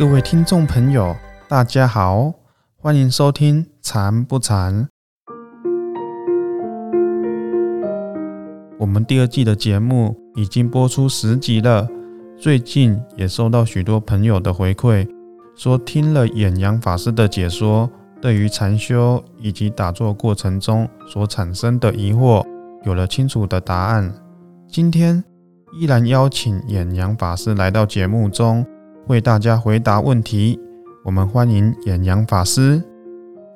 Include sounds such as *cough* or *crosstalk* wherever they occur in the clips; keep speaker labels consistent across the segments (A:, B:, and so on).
A: 各位听众朋友，大家好，欢迎收听《禅不禅》。我们第二季的节目已经播出十集了，最近也收到许多朋友的回馈，说听了演阳法师的解说，对于禅修以及打坐过程中所产生的疑惑，有了清楚的答案。今天依然邀请演阳法师来到节目中。为大家回答问题，我们欢迎演阳法师。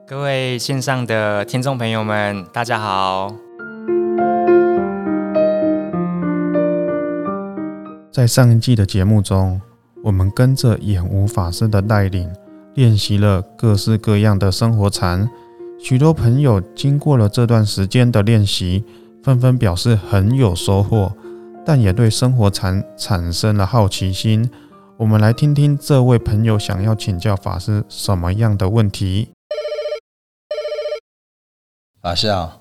B: 各位线上的听众朋友们，大家好。
A: 在上一季的节目中，我们跟着演无法师的带领，练习了各式各样的生活禅。许多朋友经过了这段时间的练习，纷纷表示很有收获，但也对生活禅产生了好奇心。我们来听听这位朋友想要请教法师什么样的问题。
C: 法师啊，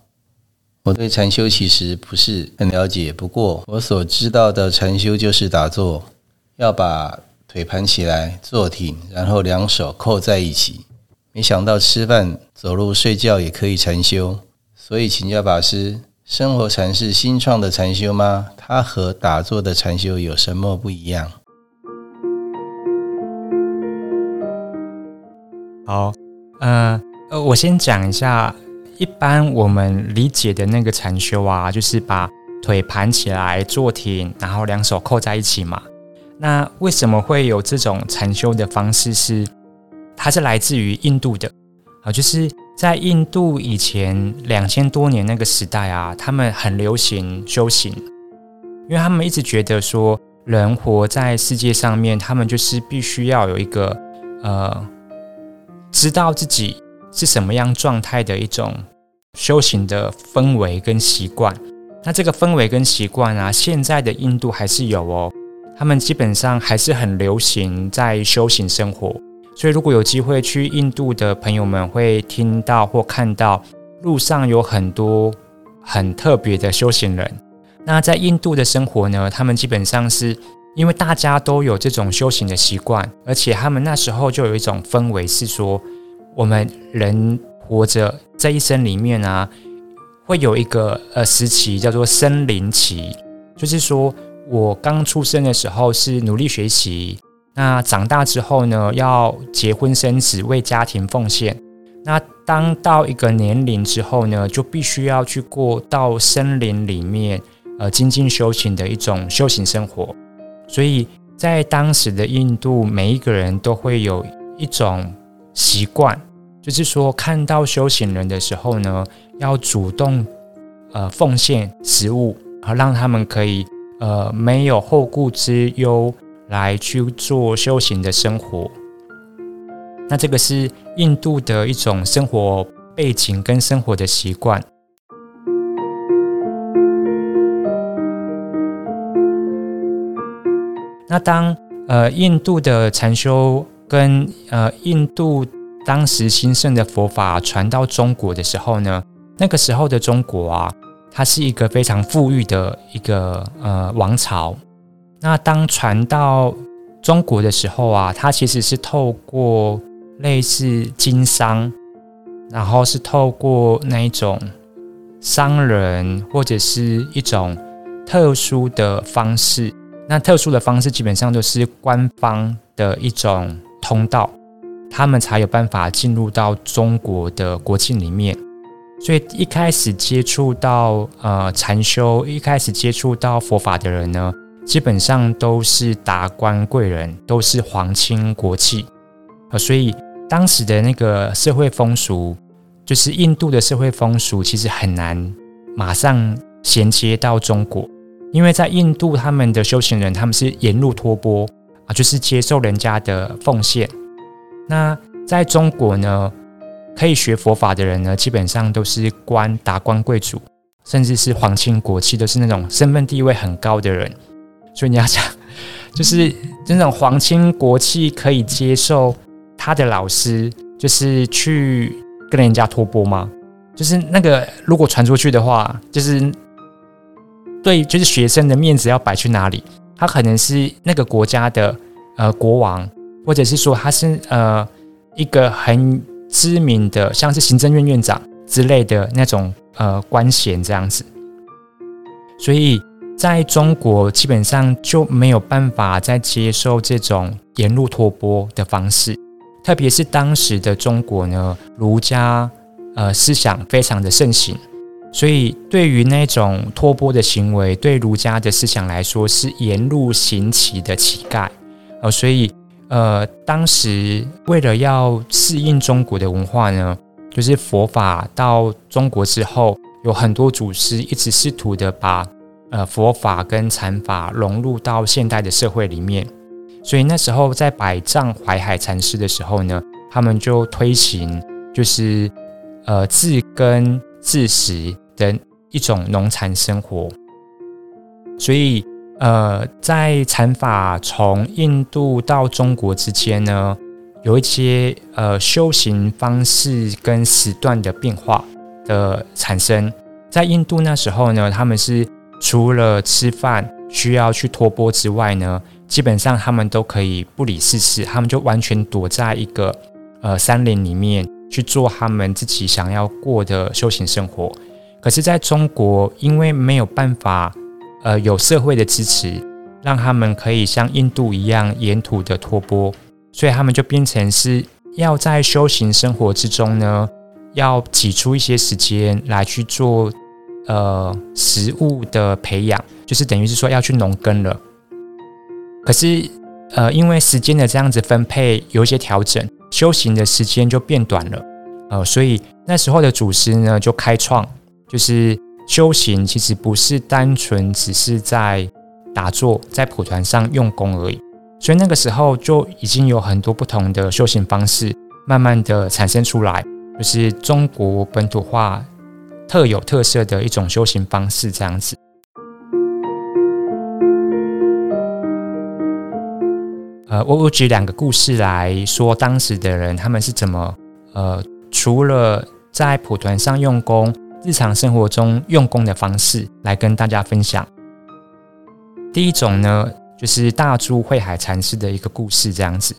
C: 我对禅修其实不是很了解，不过我所知道的禅修就是打坐，要把腿盘起来坐挺，然后两手扣在一起。没想到吃饭、走路、睡觉也可以禅修，所以请教法师：生活禅是新创的禅修吗？它和打坐的禅修有什么不一样？
B: 好，呃呃，我先讲一下，一般我们理解的那个禅修啊，就是把腿盘起来坐挺，然后两手扣在一起嘛。那为什么会有这种禅修的方式？是它是来自于印度的啊，就是在印度以前两千多年那个时代啊，他们很流行修行，因为他们一直觉得说，人活在世界上面，他们就是必须要有一个呃。知道自己是什么样状态的一种修行的氛围跟习惯，那这个氛围跟习惯啊，现在的印度还是有哦，他们基本上还是很流行在修行生活。所以如果有机会去印度的朋友们，会听到或看到路上有很多很特别的修行人。那在印度的生活呢，他们基本上是。因为大家都有这种修行的习惯，而且他们那时候就有一种氛围，是说我们人活着这一生里面啊，会有一个呃时期叫做生灵期，就是说我刚出生的时候是努力学习，那长大之后呢要结婚生子为家庭奉献，那当到一个年龄之后呢，就必须要去过到森林里面呃精进修行的一种修行生活。所以在当时的印度，每一个人都会有一种习惯，就是说看到修行人的时候呢，要主动呃奉献食物，好让他们可以呃没有后顾之忧来去做修行的生活。那这个是印度的一种生活背景跟生活的习惯。那当呃印度的禅修跟呃印度当时兴盛的佛法传到中国的时候呢，那个时候的中国啊，它是一个非常富裕的一个呃王朝。那当传到中国的时候啊，它其实是透过类似经商，然后是透过那一种商人或者是一种特殊的方式。那特殊的方式基本上都是官方的一种通道，他们才有办法进入到中国的国境里面。所以一开始接触到呃禅修，一开始接触到佛法的人呢，基本上都是达官贵人，都是皇亲国戚。呃，所以当时的那个社会风俗，就是印度的社会风俗，其实很难马上衔接到中国。因为在印度，他们的修行人他们是沿路托钵啊，就是接受人家的奉献。那在中国呢，可以学佛法的人呢，基本上都是官达官贵族，甚至是皇亲国戚，都是那种身份地位很高的人。所以你要想，就是那种皇亲国戚可以接受他的老师，就是去跟人家托钵吗？就是那个如果传出去的话，就是。对，就是学生的面子要摆去哪里？他可能是那个国家的呃国王，或者是说他是呃一个很知名的，像是行政院院长之类的那种呃官衔这样子。所以在中国基本上就没有办法再接受这种沿路托钵的方式，特别是当时的中国呢，儒家呃思想非常的盛行。所以，对于那种托钵的行为，对儒家的思想来说是沿路行乞的乞丐，呃，所以，呃，当时为了要适应中国的文化呢，就是佛法到中国之后，有很多祖师一直试图的把呃佛法跟禅法融入到现代的社会里面，所以那时候在百丈怀海禅师的时候呢，他们就推行就是呃自耕自食。的一种农禅生活，所以呃，在禅法从印度到中国之间呢，有一些呃修行方式跟时段的变化的产生。在印度那时候呢，他们是除了吃饭需要去托钵之外呢，基本上他们都可以不理世事，他们就完全躲在一个呃山林里面去做他们自己想要过的修行生活。可是，在中国，因为没有办法，呃，有社会的支持，让他们可以像印度一样沿途的托钵，所以他们就变成是要在修行生活之中呢，要挤出一些时间来去做，呃，食物的培养，就是等于是说要去农耕了。可是，呃，因为时间的这样子分配有一些调整，修行的时间就变短了，呃，所以那时候的祖师呢，就开创。就是修行，其实不是单纯只是在打坐，在蒲团上用功而已。所以那个时候就已经有很多不同的修行方式，慢慢的产生出来，就是中国本土化特有特色的一种修行方式，这样子。呃，我我举两个故事来说，当时的人他们是怎么呃，除了在蒲团上用功。日常生活中用功的方式来跟大家分享。第一种呢，就是大珠慧海禅师的一个故事，这样子。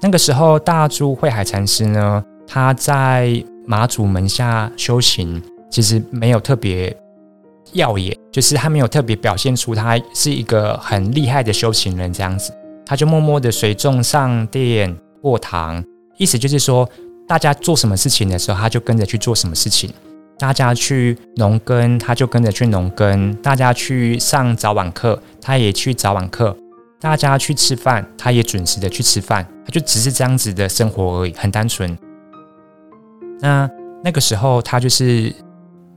B: 那个时候，大珠慧海禅师呢，他在马祖门下修行，其实没有特别耀眼，就是他没有特别表现出他是一个很厉害的修行人这样子。他就默默的随众上殿过堂，意思就是说，大家做什么事情的时候，他就跟着去做什么事情。大家去农耕，他就跟着去农耕；大家去上早晚课，他也去早晚课；大家去吃饭，他也准时的去吃饭。他就只是这样子的生活而已，很单纯。那那个时候，他就是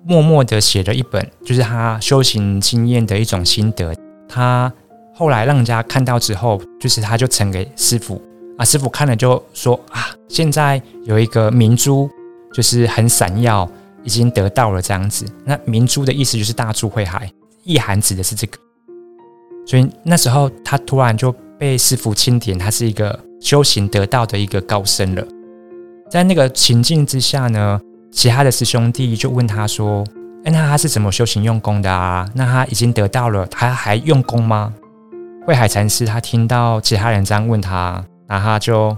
B: 默默的写了一本，就是他修行经验的一种心得。他后来让人家看到之后，就是他就呈给师傅啊，师傅看了就说啊，现在有一个明珠，就是很闪耀。已经得到了这样子，那明珠的意思就是大珠慧海，意涵指的是这个。所以那时候他突然就被师傅钦点，他是一个修行得道的一个高僧了。在那个情境之下呢，其他的师兄弟就问他说：“哎，那他是怎么修行用功的啊？那他已经得到了，他还用功吗？”慧海禅师他听到其他人这样问他，然后他就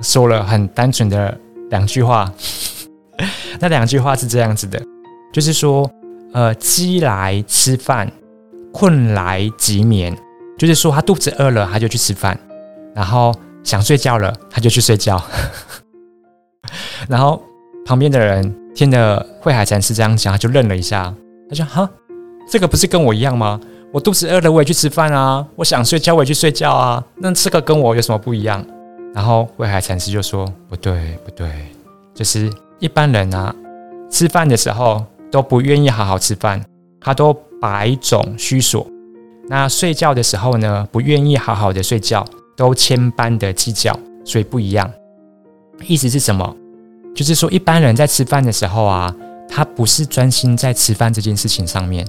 B: 说了很单纯的两句话。那两句话是这样子的，就是说，呃，饥来吃饭，困来即眠，就是说他肚子饿了，他就去吃饭，然后想睡觉了，他就去睡觉。*laughs* 然后旁边的人听了慧海禅师这样讲，他就愣了一下，他说：“哈，这个不是跟我一样吗？我肚子饿了，我也去吃饭啊；我想睡觉，我也去睡觉啊。那这个跟我有什么不一样？”然后慧海禅师就说：“不对，不对，就是。”一般人啊，吃饭的时候都不愿意好好吃饭，他都百种虚索；那睡觉的时候呢，不愿意好好的睡觉，都千般的计较，所以不一样。意思是什么？就是说，一般人在吃饭的时候啊，他不是专心在吃饭这件事情上面。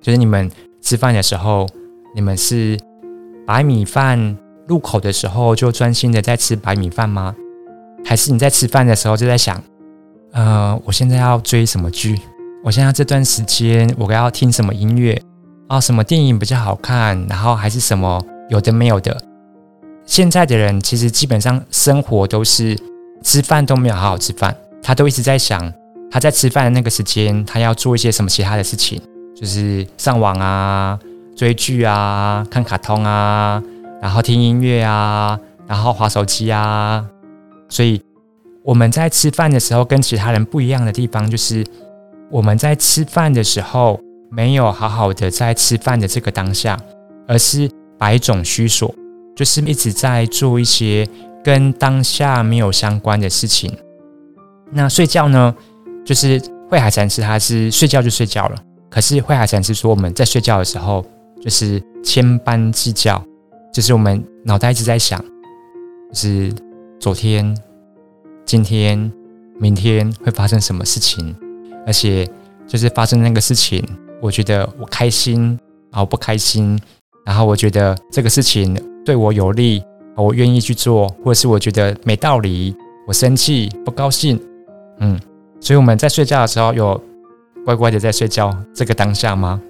B: 就是你们吃饭的时候，你们是白米饭入口的时候就专心的在吃白米饭吗？还是你在吃饭的时候就在想，呃，我现在要追什么剧？我现在这段时间我要听什么音乐？啊，什么电影比较好看？然后还是什么有的没有的？现在的人其实基本上生活都是吃饭都没有好好吃饭，他都一直在想他在吃饭的那个时间，他要做一些什么其他的事情，就是上网啊、追剧啊、看卡通啊，然后听音乐啊，然后划手机啊。所以我们在吃饭的时候跟其他人不一样的地方，就是我们在吃饭的时候没有好好的在吃饭的这个当下，而是百种虚所。就是一直在做一些跟当下没有相关的事情。那睡觉呢？就是慧海禅师他是睡觉就睡觉了。可是慧海禅师说我们在睡觉的时候，就是千般计较，就是我们脑袋一直在想，就是昨天、今天、明天会发生什么事情，而且就是发生那个事情，我觉得我开心，然后不开心，然后我觉得这个事情。对我有利，我愿意去做，或者是我觉得没道理，我生气不高兴，嗯，所以我们在睡觉的时候有乖乖的在睡觉这个当下吗？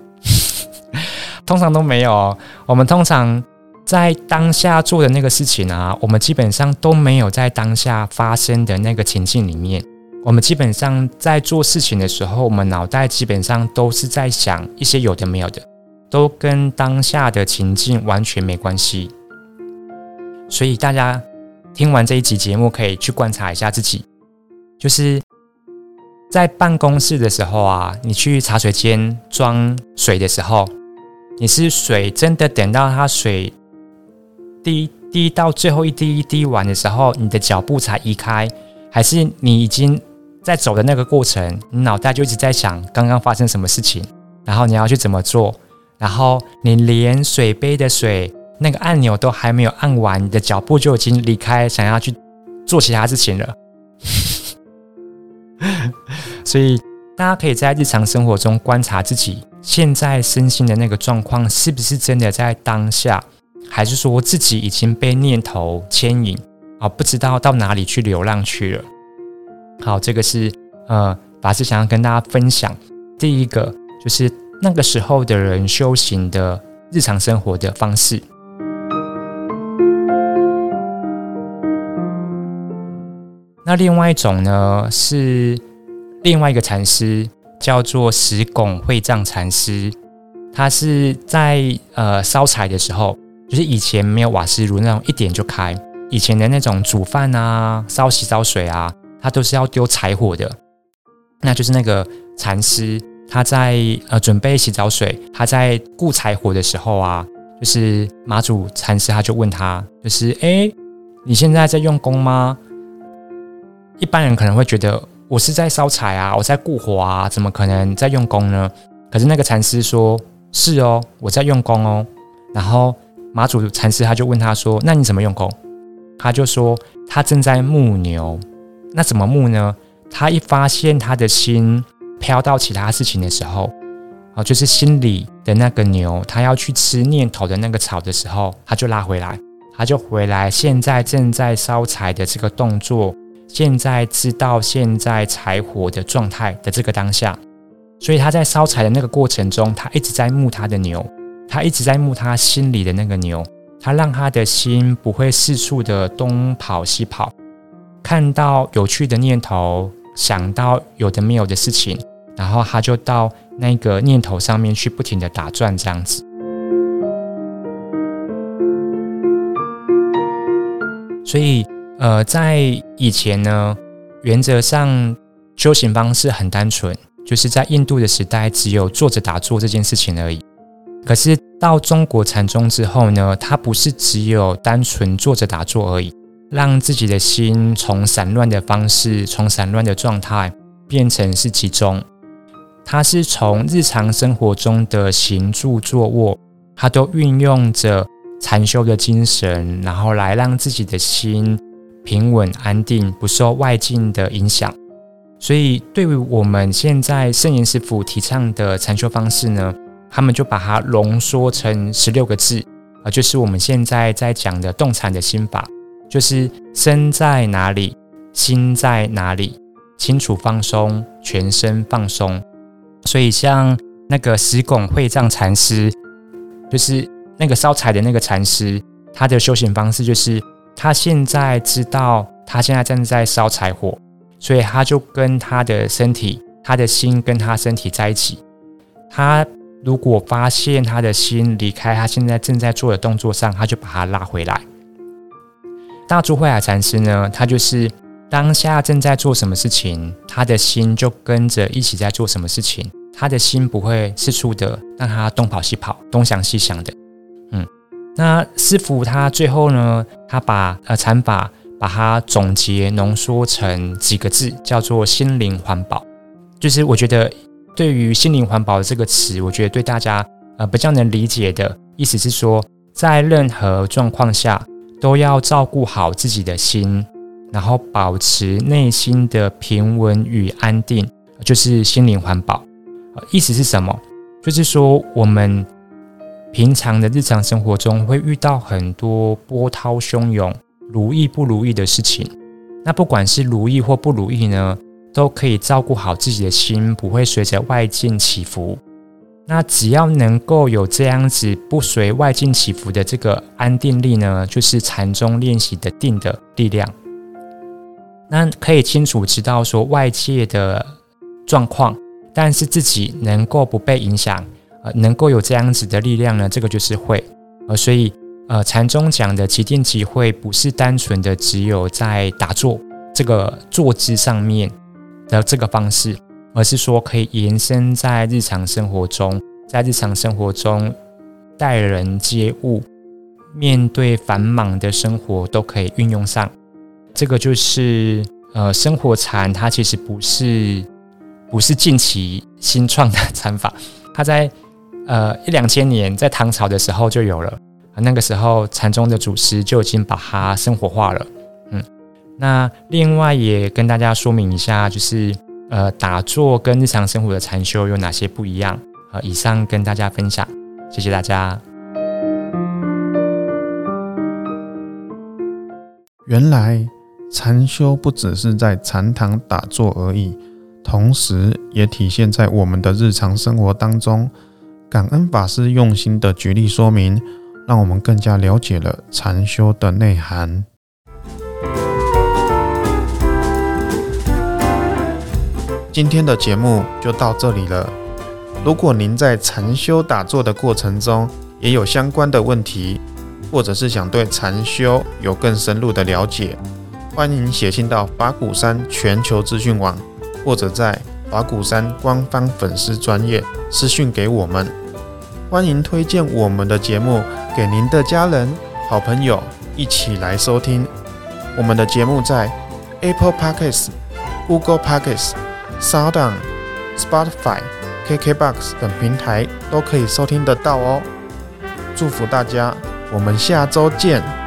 B: *laughs* 通常都没有。我们通常在当下做的那个事情啊，我们基本上都没有在当下发生的那个情境里面。我们基本上在做事情的时候，我们脑袋基本上都是在想一些有的没有的，都跟当下的情境完全没关系。所以大家听完这一集节目，可以去观察一下自己，就是在办公室的时候啊，你去茶水间装水的时候，你是水真的等到它水滴滴到最后一滴一滴完的时候，你的脚步才移开，还是你已经在走的那个过程，你脑袋就一直在想刚刚发生什么事情，然后你要去怎么做，然后你连水杯的水。那个按钮都还没有按完，你的脚步就已经离开，想要去做其他事情了。*laughs* 所以大家可以在日常生活中观察自己现在身心的那个状况，是不是真的在当下，还是说自己已经被念头牵引啊，不知道到哪里去流浪去了。好，这个是呃，法师想要跟大家分享第一个，就是那个时候的人修行的日常生活的方式。那另外一种呢，是另外一个禅师，叫做石拱会藏禅师。他是在呃烧柴的时候，就是以前没有瓦斯炉那种一点就开，以前的那种煮饭啊、烧洗澡水啊，它都是要丢柴火的。那就是那个禅师，他在呃准备洗澡水，他在顾柴火的时候啊，就是马祖禅师他就问他，就是哎，你现在在用功吗？一般人可能会觉得我是在烧柴啊，我在顾火啊，怎么可能在用功呢？可是那个禅师说：“是哦，我在用功哦。”然后马祖禅师他就问他说：“那你怎么用功？”他就说：“他正在牧牛。那怎么牧呢？他一发现他的心飘到其他事情的时候，啊，就是心里的那个牛，他要去吃念头的那个草的时候，他就拉回来，他就回来。现在正在烧柴的这个动作。”现在知道现在柴火的状态的这个当下，所以他在烧柴的那个过程中，他一直在牧他的牛，他一直在牧他心里的那个牛，他让他的心不会四处的东跑西跑，看到有趣的念头，想到有的没有的事情，然后他就到那个念头上面去不停的打转，这样子。所以。呃，在以前呢，原则上修行方式很单纯，就是在印度的时代，只有坐着打坐这件事情而已。可是到中国禅宗之后呢，它不是只有单纯坐着打坐而已，让自己的心从散乱的方式，从散乱的状态变成是集中。它是从日常生活中的行住坐卧，它都运用着禅修的精神，然后来让自己的心。平稳安定，不受外境的影响。所以，对于我们现在圣严师傅提倡的禅修方式呢，他们就把它浓缩成十六个字啊，就是我们现在在讲的动禅的心法，就是身在哪里，心在哪里，清楚放松，全身放松。所以，像那个石拱会藏禅师，就是那个烧柴的那个禅师。他的修行方式就是他现在知道他现在正在烧柴火，所以他就跟他的身体、他的心跟他身体在一起。他如果发现他的心离开他现在正在做的动作上，他就把他拉回来。大珠慧海禅师呢，他就是当下正在做什么事情，他的心就跟着一起在做什么事情。他的心不会四处的让他东跑西跑、东想西想的。嗯，那师傅他最后呢，他把呃禅法把它总结浓缩成几个字，叫做心灵环保。就是我觉得对于心灵环保这个词，我觉得对大家呃比较能理解的意思是说，在任何状况下都要照顾好自己的心，然后保持内心的平稳与安定，就是心灵环保。意思是什么？就是说，我们平常的日常生活中会遇到很多波涛汹涌、如意不如意的事情。那不管是如意或不如意呢，都可以照顾好自己的心，不会随着外境起伏。那只要能够有这样子不随外境起伏的这个安定力呢，就是禅宗练习的定的力量。那可以清楚知道说外界的状况。但是自己能够不被影响，呃，能够有这样子的力量呢？这个就是会，呃，所以，呃，禅宗讲的即定即会，不是单纯的只有在打坐这个坐姿上面的这个方式，而是说可以延伸在日常生活中，在日常生活中待人接物，面对繁忙的生活都可以运用上。这个就是，呃，生活禅它其实不是。不是近期新创的 *laughs* 禅法，它在呃一两千年在唐朝的时候就有了，那个时候禅宗的祖师就已经把它生活化了。那另外也跟大家说明一下，就是呃打坐跟日常生活的禅修有哪些不一样？呃，以上跟大家分享，谢谢大家。
A: 原来禅修不只是在禅堂打坐而已。同时，也体现在我们的日常生活当中。感恩法师用心的举例说明，让我们更加了解了禅修的内涵。今天的节目就到这里了。如果您在禅修打坐的过程中也有相关的问题，或者是想对禅修有更深入的了解，欢迎写信到法鼓山全球资讯网。或者在法鼓山官方粉丝专业私讯给我们，欢迎推荐我们的节目给您的家人、好朋友一起来收听。我们的节目在 Apple Podcasts、Google Podcasts、Sound、Spotify、KKBox 等平台都可以收听得到哦。祝福大家，我们下周见。